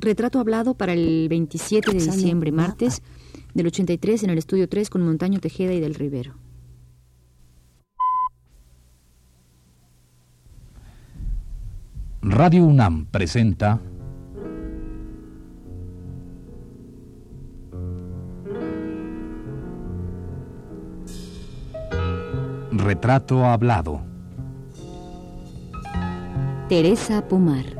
Retrato hablado para el 27 de diciembre, martes, del 83 en el estudio 3 con Montaño Tejeda y del Rivero. Radio UNAM presenta Retrato hablado. Teresa Pomar.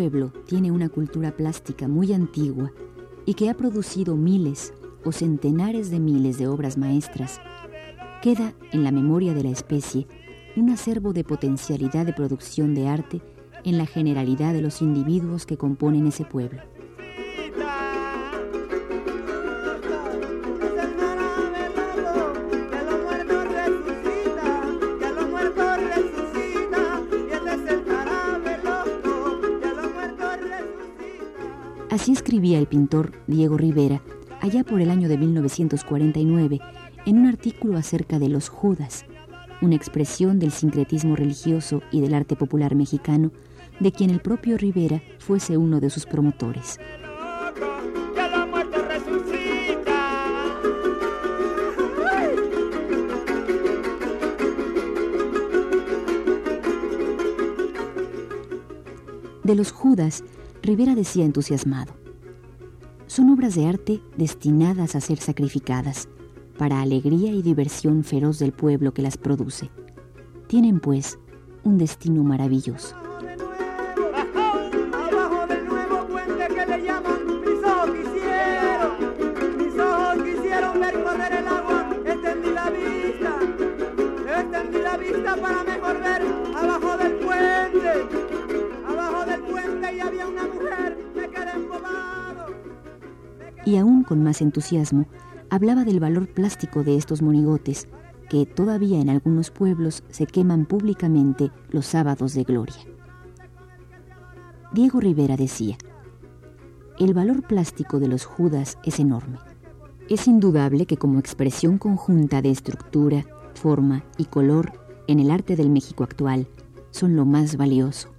Pueblo tiene una cultura plástica muy antigua y que ha producido miles o centenares de miles de obras maestras, queda en la memoria de la especie un acervo de potencialidad de producción de arte en la generalidad de los individuos que componen ese pueblo. Así escribía el pintor Diego Rivera allá por el año de 1949 en un artículo acerca de los Judas, una expresión del sincretismo religioso y del arte popular mexicano, de quien el propio Rivera fuese uno de sus promotores. De los Judas, Rivera decía entusiasmado, son obras de arte destinadas a ser sacrificadas para alegría y diversión feroz del pueblo que las produce. Tienen, pues, un destino maravilloso. Y aún con más entusiasmo hablaba del valor plástico de estos monigotes que todavía en algunos pueblos se queman públicamente los sábados de gloria. Diego Rivera decía, el valor plástico de los Judas es enorme. Es indudable que como expresión conjunta de estructura, forma y color en el arte del México actual, son lo más valioso.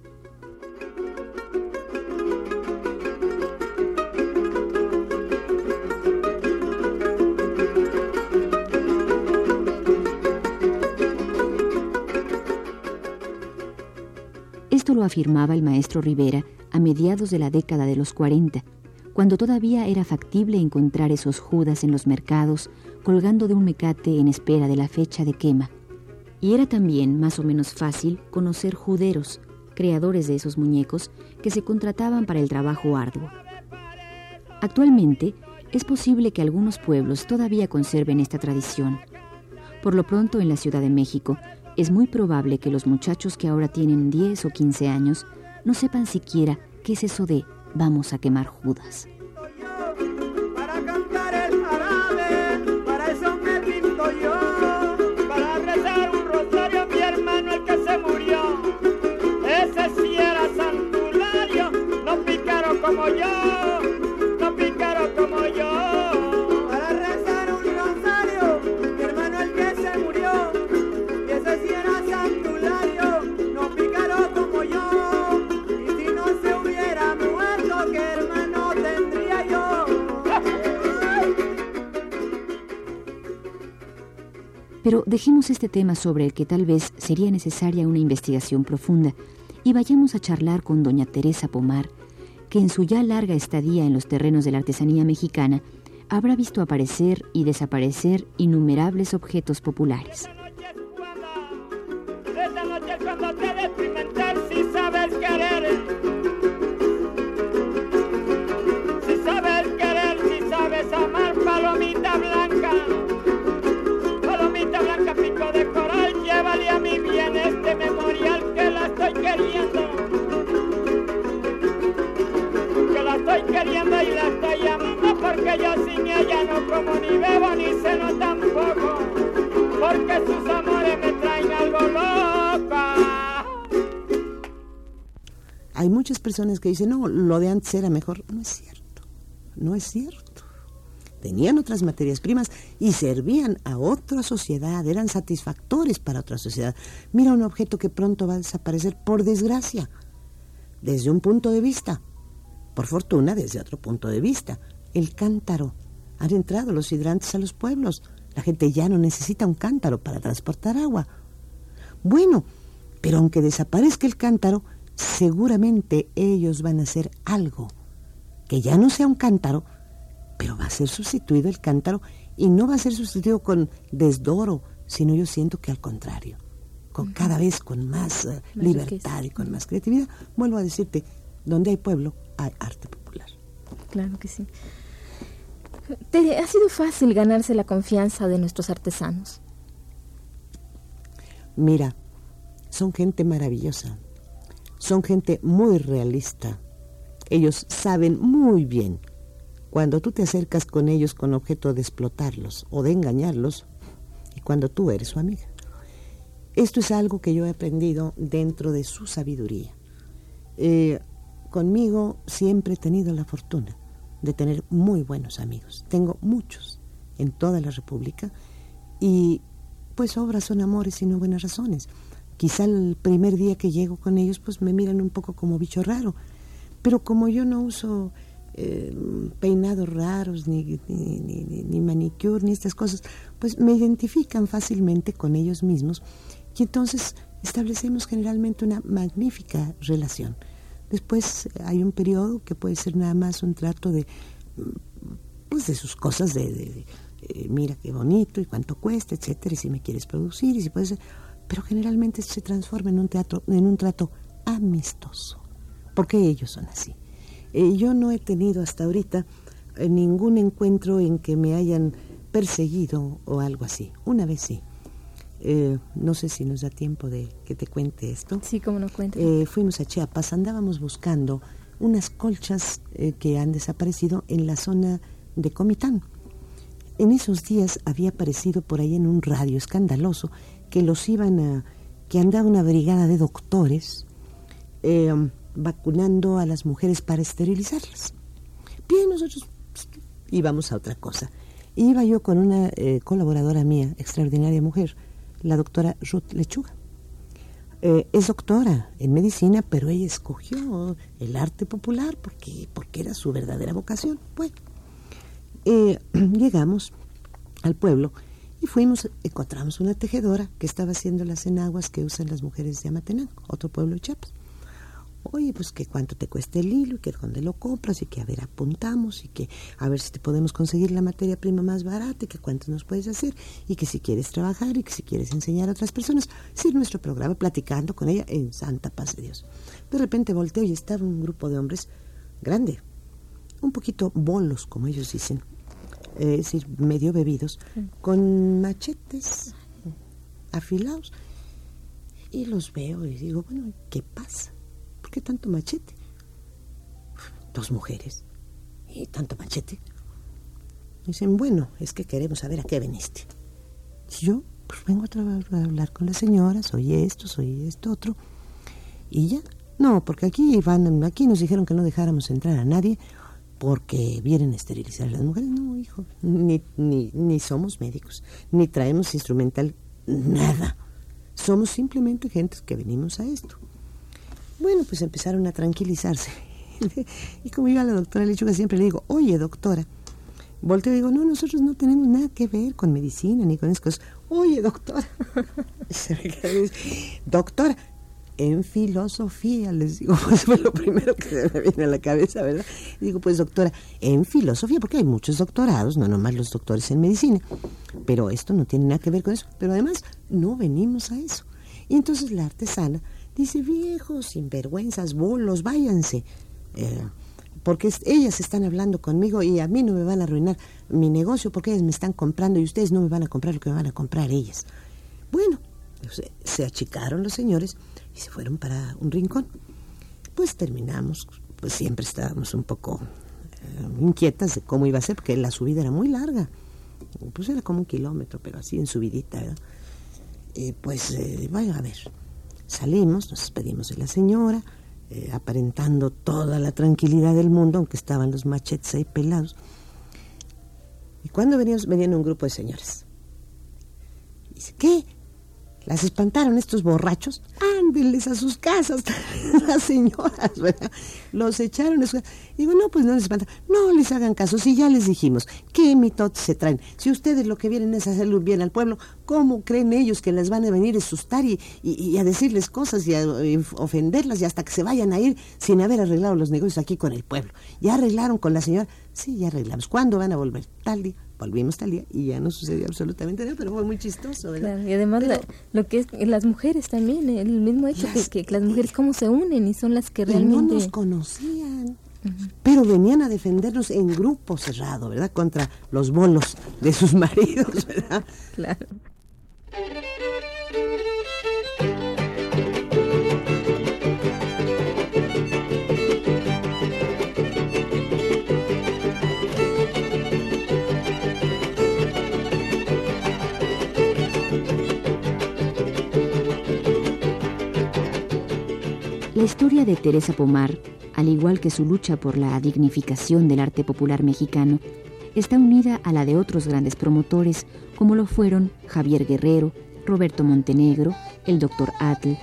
Afirmaba el maestro Rivera a mediados de la década de los 40, cuando todavía era factible encontrar esos judas en los mercados colgando de un mecate en espera de la fecha de quema. Y era también más o menos fácil conocer juderos, creadores de esos muñecos que se contrataban para el trabajo arduo. Actualmente es posible que algunos pueblos todavía conserven esta tradición. Por lo pronto en la Ciudad de México es muy probable que los muchachos que ahora tienen 10 o 15 años no sepan siquiera qué es eso de vamos a quemar Judas. Para cantar Pero dejemos este tema sobre el que tal vez sería necesaria una investigación profunda y vayamos a charlar con doña Teresa Pomar, que en su ya larga estadía en los terrenos de la artesanía mexicana habrá visto aparecer y desaparecer innumerables objetos populares. Esta noche es si sabes querer. Y la estoy llamando porque yo sin ella no como ni bebo ni ceno tampoco, porque sus amores me traen algo loca. Hay muchas personas que dicen, no, lo de antes era mejor. No es cierto, no es cierto. Tenían otras materias primas y servían a otra sociedad, eran satisfactores para otra sociedad. Mira un objeto que pronto va a desaparecer, por desgracia, desde un punto de vista por fortuna, desde otro punto de vista, el cántaro. Han entrado los hidrantes a los pueblos. La gente ya no necesita un cántaro para transportar agua. Bueno, pero aunque desaparezca el cántaro, seguramente ellos van a hacer algo que ya no sea un cántaro, pero va a ser sustituido el cántaro y no va a ser sustituido con desdoro, sino yo siento que al contrario, con cada vez con más, eh, libertad y con más creatividad. Vuelvo a decirte, donde hay pueblo, hay arte popular. Claro que sí. ¿Te ha sido fácil ganarse la confianza de nuestros artesanos? Mira, son gente maravillosa. Son gente muy realista. Ellos saben muy bien cuando tú te acercas con ellos con objeto de explotarlos o de engañarlos y cuando tú eres su amiga. Esto es algo que yo he aprendido dentro de su sabiduría. Eh, Conmigo siempre he tenido la fortuna de tener muy buenos amigos. Tengo muchos en toda la República y pues obras son amores y no buenas razones. Quizá el primer día que llego con ellos pues me miran un poco como bicho raro, pero como yo no uso eh, peinados raros, ni, ni, ni, ni, manicure, ni estas cosas, pues me identifican fácilmente con ellos mismos y entonces establecemos generalmente una magnífica relación. Después hay un periodo que puede ser nada más un trato de, pues de sus cosas, de, eh, mira qué bonito y cuánto cuesta, etcétera, y si me quieres producir, y si puedes, pero generalmente se transforma en un teatro, en un trato amistoso, porque ellos son así. Eh, yo no he tenido hasta ahorita eh, ningún encuentro en que me hayan perseguido o algo así. Una vez sí. Eh, no sé si nos da tiempo de que te cuente esto. Sí, como nos cuenta. Eh, fuimos a Chiapas, andábamos buscando unas colchas eh, que han desaparecido en la zona de Comitán. En esos días había aparecido por ahí en un radio escandaloso que los iban a, que andaba una brigada de doctores vacunando a las mujeres para esterilizarlas. Bien, nosotros íbamos a otra cosa. Iba yo con una colaboradora mía, extraordinaria mujer, la doctora Ruth Lechuga. Eh, es doctora en medicina, pero ella escogió el arte popular porque, porque era su verdadera vocación. Bueno, eh, llegamos al pueblo y fuimos, encontramos una tejedora que estaba haciendo las enaguas que usan las mujeres de Amatenango, otro pueblo de Chiapas oye, pues que cuánto te cuesta el hilo y que dónde lo compras y que a ver apuntamos y que a ver si te podemos conseguir la materia prima más barata y que cuánto nos puedes hacer y que si quieres trabajar y que si quieres enseñar a otras personas. Sí, nuestro programa platicando con ella en santa paz de Dios. De repente volteo y estaba un grupo de hombres grande, un poquito bolos, como ellos dicen, es decir, medio bebidos, con machetes afilados. Y los veo y digo, bueno, ¿qué pasa? Qué tanto machete? Dos mujeres. ¿Y tanto machete? Dicen, bueno, es que queremos saber a qué veniste. yo, pues vengo a, hablar con la señora, soy esto, soy esto, otro. Y ya, no, porque aquí van, aquí nos dijeron que no dejáramos entrar a nadie porque vienen a esterilizar a las mujeres. No, hijo, ni, ni, ni somos médicos, ni traemos instrumental, nada. Somos simplemente gentes que venimos a esto. Bueno, pues empezaron a tranquilizarse. y como yo a la doctora Lechuga siempre le digo, oye, doctora, volteo y digo, no, nosotros no tenemos nada que ver con medicina ni con esas cosas. Oye, doctora. doctora, en filosofía, les digo, pues fue lo primero que se me viene a la cabeza, ¿verdad? digo, pues doctora, en filosofía, porque hay muchos doctorados, no nomás los doctores en medicina, pero esto no tiene nada que ver con eso. Pero además, no venimos a eso. Y entonces la artesana Dice, viejos, sinvergüenzas, bolos, váyanse. Eh, porque ellas están hablando conmigo y a mí no me van a arruinar mi negocio porque ellas me están comprando y ustedes no me van a comprar lo que me van a comprar ellas. Bueno, se achicaron los señores y se fueron para un rincón. Pues terminamos, pues siempre estábamos un poco inquietas de cómo iba a ser, porque la subida era muy larga. Pues era como un kilómetro, pero así en subidita, ¿verdad? Eh, pues, eh, vaya a ver, salimos, nos despedimos de la señora, eh, aparentando toda la tranquilidad del mundo, aunque estaban los machetes ahí pelados. Y cuando veníamos, venían un grupo de señores. Dice, ¿qué? ¿Las espantaron estos borrachos? Ándenles a sus casas, las señoras, ¿verdad? Los echaron casas. Digo, no, pues no les espantaron. No les hagan caso, si ya les dijimos, ¿qué mitotes se traen? Si ustedes lo que vienen es hacerle un bien al pueblo, ¿cómo creen ellos que les van a venir a asustar y, a decirles cosas y a y ofenderlas y hasta que se vayan a ir sin haber arreglado los negocios aquí con el pueblo? ¿Ya arreglaron con la señora? Sí, ya arreglamos. ¿Cuándo van a volver? Tal día. Volvimos tal día y ya no sucedió absolutamente nada, pero fue muy chistoso, ¿verdad? Claro, y además la- lo que es las mujeres también, el mismo hecho Las- que, que las mujeres cómo se unen y son las que Y no realmente... nos conocían. Pero venían a defendernos en grupo cerrado, ¿verdad? Contra los bolos de sus maridos, ¿verdad? Claro. La historia de Teresa Pomar, al igual que su lucha por la dignificación del arte popular mexicano, está unida a la de otros grandes promotores como lo fueron Javier Guerrero, Roberto Montenegro, el Dr. Atl,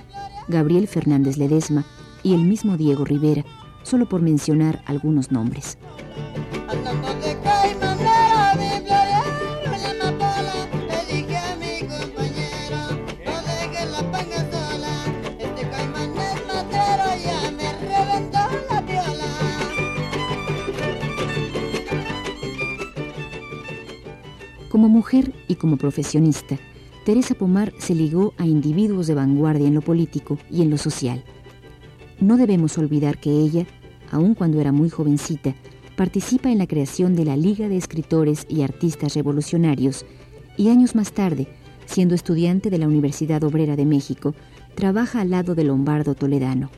Gabriel Fernández Ledesma y el mismo Diego Rivera, solo por mencionar algunos nombres. Como mujer y como profesionista, Teresa Pomar se ligó a individuos de vanguardia en lo político y en lo social. No debemos olvidar que ella, aun cuando era muy jovencita, participa en la creación de la Liga de Escritores y Artistas Revolucionarios y años más tarde, siendo estudiante de la Universidad Obrera de México, trabaja al lado de Lombardo Toledano.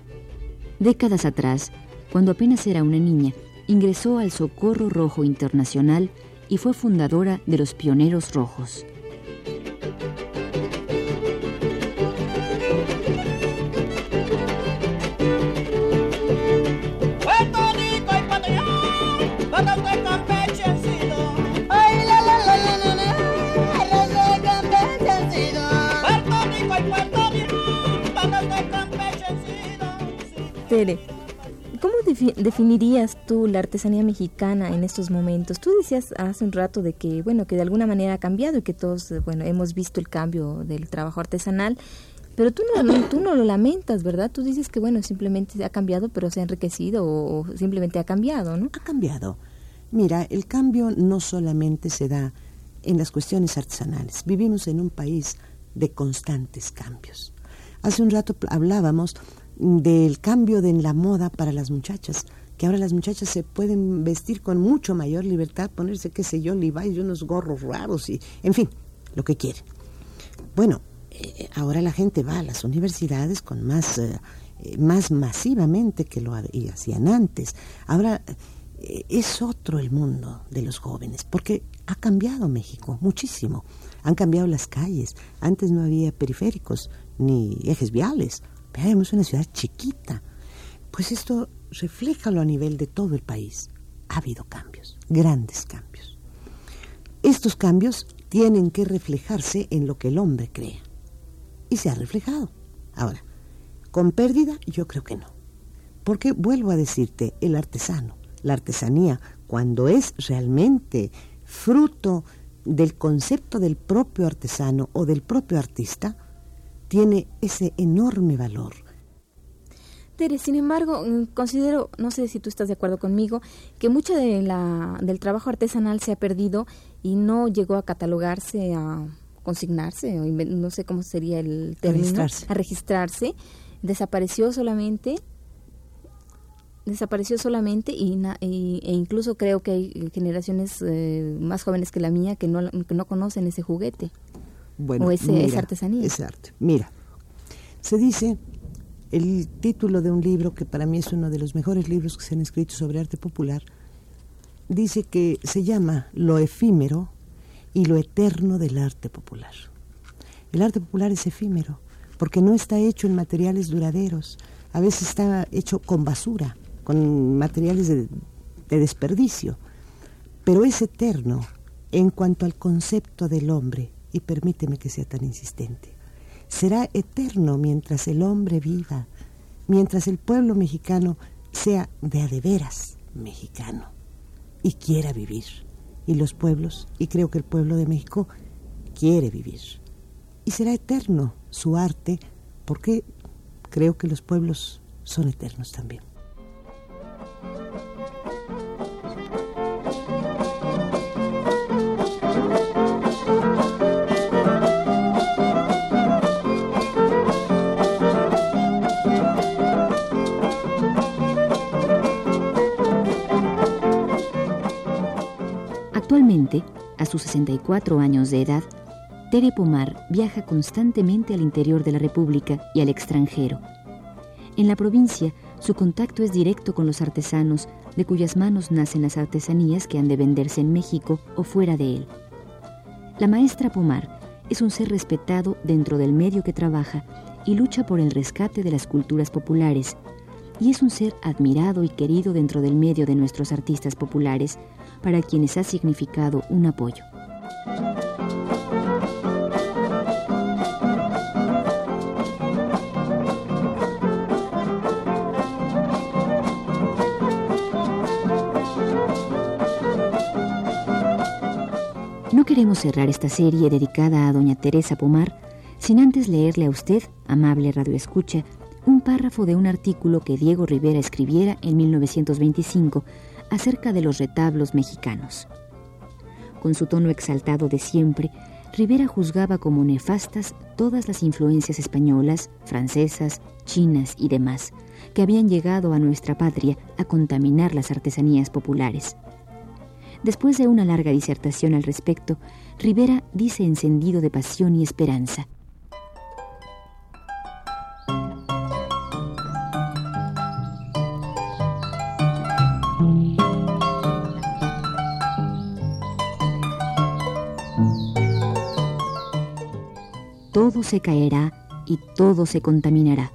Décadas atrás, cuando apenas era una niña, ingresó al Socorro Rojo Internacional y fue fundadora de los Pioneros Rojos. Tere, ¿cómo defi- definirías tú la artesanía mexicana en estos momentos? Tú decías hace un rato de que, bueno, que de alguna manera ha cambiado y que todos, bueno, hemos visto el cambio del trabajo artesanal, pero tú no, tú no lo lamentas, ¿verdad? Tú dices que, bueno, simplemente ha cambiado, pero se ha enriquecido o, o simplemente ha cambiado, ¿no? Ha cambiado. Mira, el cambio no solamente se da en las cuestiones artesanales. Vivimos en un país de constantes cambios. Hace un rato hablábamos del cambio de la moda para las muchachas, que ahora las muchachas se pueden vestir con mucho mayor libertad, ponerse, qué sé yo, Levi's y unos gorros raros y, en fin, lo que quieren. Bueno, eh, ahora la gente va a las universidades con más, eh, eh, más masivamente que lo hacían antes. Ahora es otro el mundo de los jóvenes, porque ha cambiado México muchísimo. Han cambiado las calles. Antes no había periféricos ni ejes viales. Pero éramos una ciudad chiquita. Pues esto refléjalo a nivel de todo el país. Ha habido cambios, grandes cambios. Estos cambios tienen que reflejarse en lo que el hombre crea. Y se ha reflejado. Ahora, ¿con pérdida? Yo creo que no. Porque vuelvo a decirte, el artesano, la artesanía, cuando es realmente fruto del concepto del propio artesano o del propio artista, tiene ese enorme valor. Tere, sin embargo, mm, considero, no sé si tú estás de acuerdo conmigo, que mucho de la, del trabajo artesanal se ha perdido y no llegó a catalogarse, a consignarse, o no sé cómo sería el término, registrarse. a registrarse, desapareció solamente, desapareció solamente y, na- y- e incluso creo que hay generaciones eh, más jóvenes que la mía que no, que no conocen ese juguete. Bueno, O ese- esa artesanía. Es arte. Mira, se dice el título de un libro que para mí es uno de los mejores libros que se han escrito sobre arte popular, dice que se llama lo efímero y lo eterno del arte popular. El arte popular es efímero porque no está hecho en materiales duraderos, a veces está hecho con basura, con materiales de, de desperdicio, pero es eterno en cuanto al concepto del hombre, y permíteme que sea tan insistente. Será eterno mientras el hombre viva, mientras el pueblo mexicano sea de a de veras mexicano y quiera vivir. Y los pueblos, y creo que el pueblo de México quiere vivir. Y será eterno su arte porque creo que los pueblos son eternos también. Sus 64 años de edad, Tere Pomar viaja constantemente al interior de la República y al extranjero. En la provincia, su contacto es directo con los artesanos de cuyas manos nacen las artesanías que han de venderse en México o fuera de él. La maestra Pomar es un ser respetado dentro del medio que trabaja y lucha por el rescate de las culturas populares, y es un ser admirado y querido dentro del medio de nuestros artistas populares, para quienes ha significado un apoyo. No queremos cerrar esta serie dedicada a doña Teresa Pomar sin antes leerle a usted, amable radioescucha, un párrafo de un artículo que Diego Rivera escribiera en 1925 acerca de los retablos mexicanos. Con su tono exaltado de siempre, Rivera juzgaba como nefastas todas las influencias españolas, francesas, chinas y demás que habían llegado a nuestra patria a contaminar las artesanías populares. Después de una larga disertación al respecto, Rivera dice encendido de pasión y esperanza. Se caerá y todo se contaminará.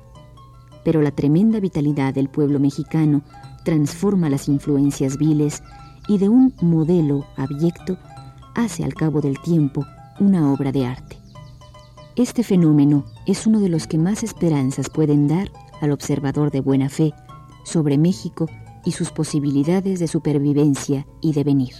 Pero la tremenda vitalidad del pueblo mexicano transforma las influencias viles y de un modelo abyecto hace al cabo del tiempo una obra de arte. Este fenómeno es uno de los que más esperanzas pueden dar al observador de buena fe sobre México y sus posibilidades de supervivencia y devenir.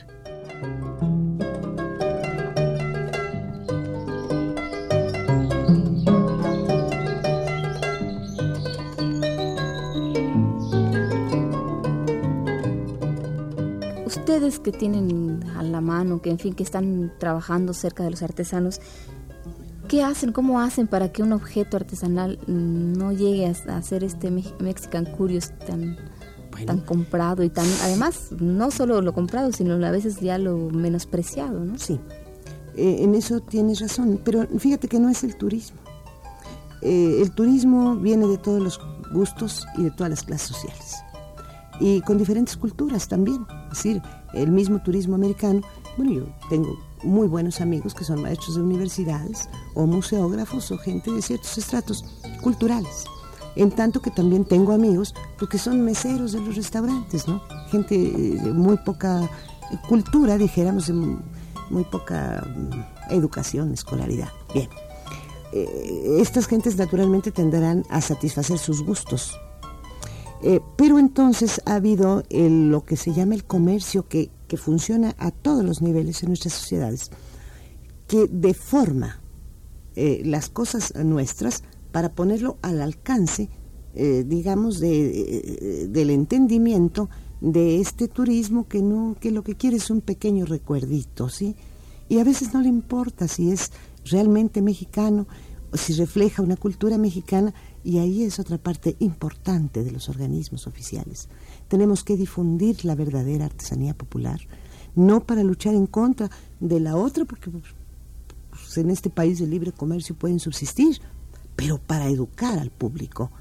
Ustedes que tienen a la mano, que en fin, que están trabajando cerca de los artesanos, ¿qué hacen? ¿Cómo hacen para que un objeto artesanal no llegue a, ser este Mexican Curious tan, tan comprado y tan, además, no solo lo comprado, sino a veces ya lo menospreciado, ¿no? Sí, eh, en eso tienes razón, pero fíjate que no es el turismo. Eh, el turismo viene de todos los gustos y de todas las clases sociales y con diferentes culturas también. Decir, el mismo turismo americano, bueno, yo tengo muy buenos amigos que son maestros de universidades o museógrafos o gente de ciertos estratos culturales. En tanto que también tengo amigos porque son meseros de los restaurantes, ¿no? Gente de muy poca cultura, dijéramos, muy poca mm, educación, escolaridad. Bien. Eh, estas gentes naturalmente tenderán a satisfacer sus gustos eh, pero entonces ha habido lo que se llama el comercio que, funciona a todos los niveles en nuestras sociedades, que deforma eh, las cosas nuestras para ponerlo al alcance, eh, digamos, de, del entendimiento de este turismo que no que lo que quiere es un pequeño recuerdito, ¿sí? Y a veces no le importa si es realmente mexicano o si refleja una cultura mexicana y ahí es otra parte importante de los organismos oficiales. Tenemos que difundir la verdadera artesanía popular, no para luchar en contra de la otra, porque pues, en este país de libre comercio pueden subsistir, pero para educar al público.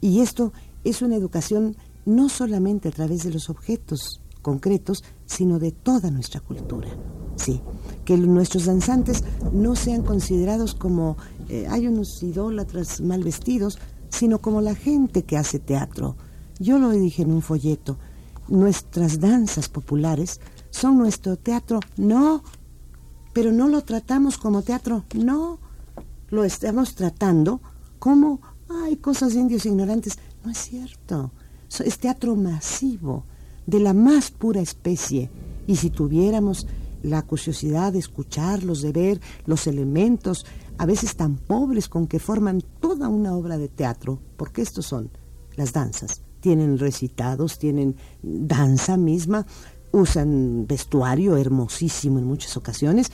Y esto es una educación no solamente a través de los objetos concretos, sino de toda nuestra cultura. Sí, que nuestros danzantes no sean considerados como eh, hay unos idólatras mal vestidos, sino como la gente que hace teatro. Yo lo dije en un folleto, nuestras danzas populares son nuestro teatro, no, pero no lo tratamos como teatro, no, lo estamos tratando como, hay cosas indios ignorantes, no es cierto, es teatro masivo, de la más pura especie, y si tuviéramos la curiosidad de escucharlos, de ver los elementos, a veces tan pobres con que forman toda una obra de teatro, porque estos son las danzas. Tienen recitados, tienen danza misma, usan vestuario hermosísimo en muchas ocasiones,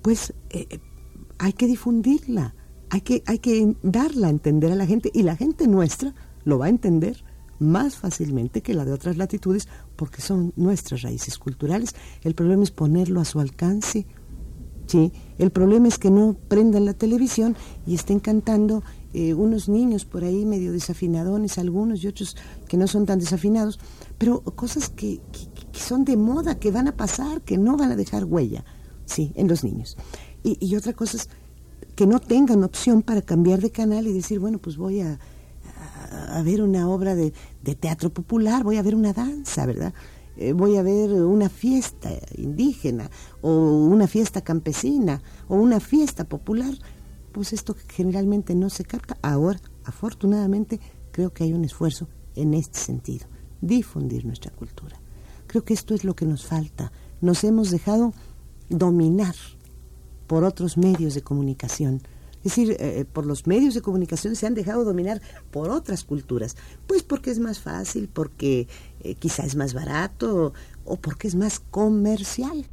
pues eh, hay que difundirla, hay que, hay que darla a entender a la gente y la gente nuestra lo va a entender más fácilmente que la de otras latitudes porque son nuestras raíces culturales. El problema es ponerlo a su alcance. ¿sí? El problema es que no prendan la televisión y estén cantando eh, unos niños por ahí medio desafinadones, algunos y otros que no son tan desafinados, pero cosas que, son de moda, que van a pasar, que no van a dejar huella, sí, en los niños. Y, y otra cosa es que no tengan opción para cambiar de canal y decir, bueno, pues voy a, a ver una obra de, teatro popular, voy a ver una danza, ¿verdad? Eh, voy a ver una fiesta indígena o una fiesta campesina o una fiesta popular. Pues esto generalmente no se capta. Ahora, afortunadamente, creo que hay un esfuerzo en este sentido, difundir nuestra cultura. Creo que esto es lo que nos falta. Nos hemos dejado dominar por otros medios de comunicación es decir, eh, eh, por los medios de comunicación se han dejado dominar por otras culturas. Pues porque es más fácil, porque eh, quizá es más barato o porque es más comercial.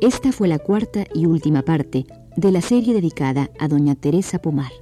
Esta fue la cuarta y última parte de la serie dedicada a doña Teresa Pomar.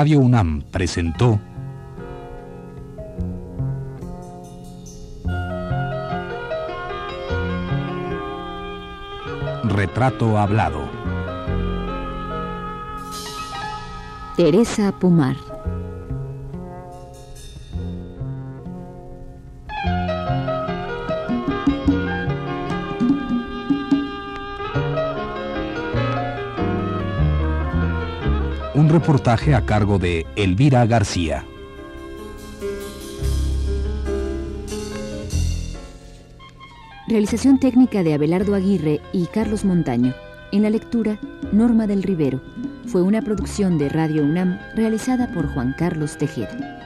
Radio UNAM presentó Retrato Hablado. Teresa Pomar. reportaje a cargo de Elvira García. Realización técnica de Abelardo Aguirre y Carlos Montaño. En la lectura, Norma del Rivero. Fue una producción de Radio UNAM realizada por Juan Carlos Tejeda.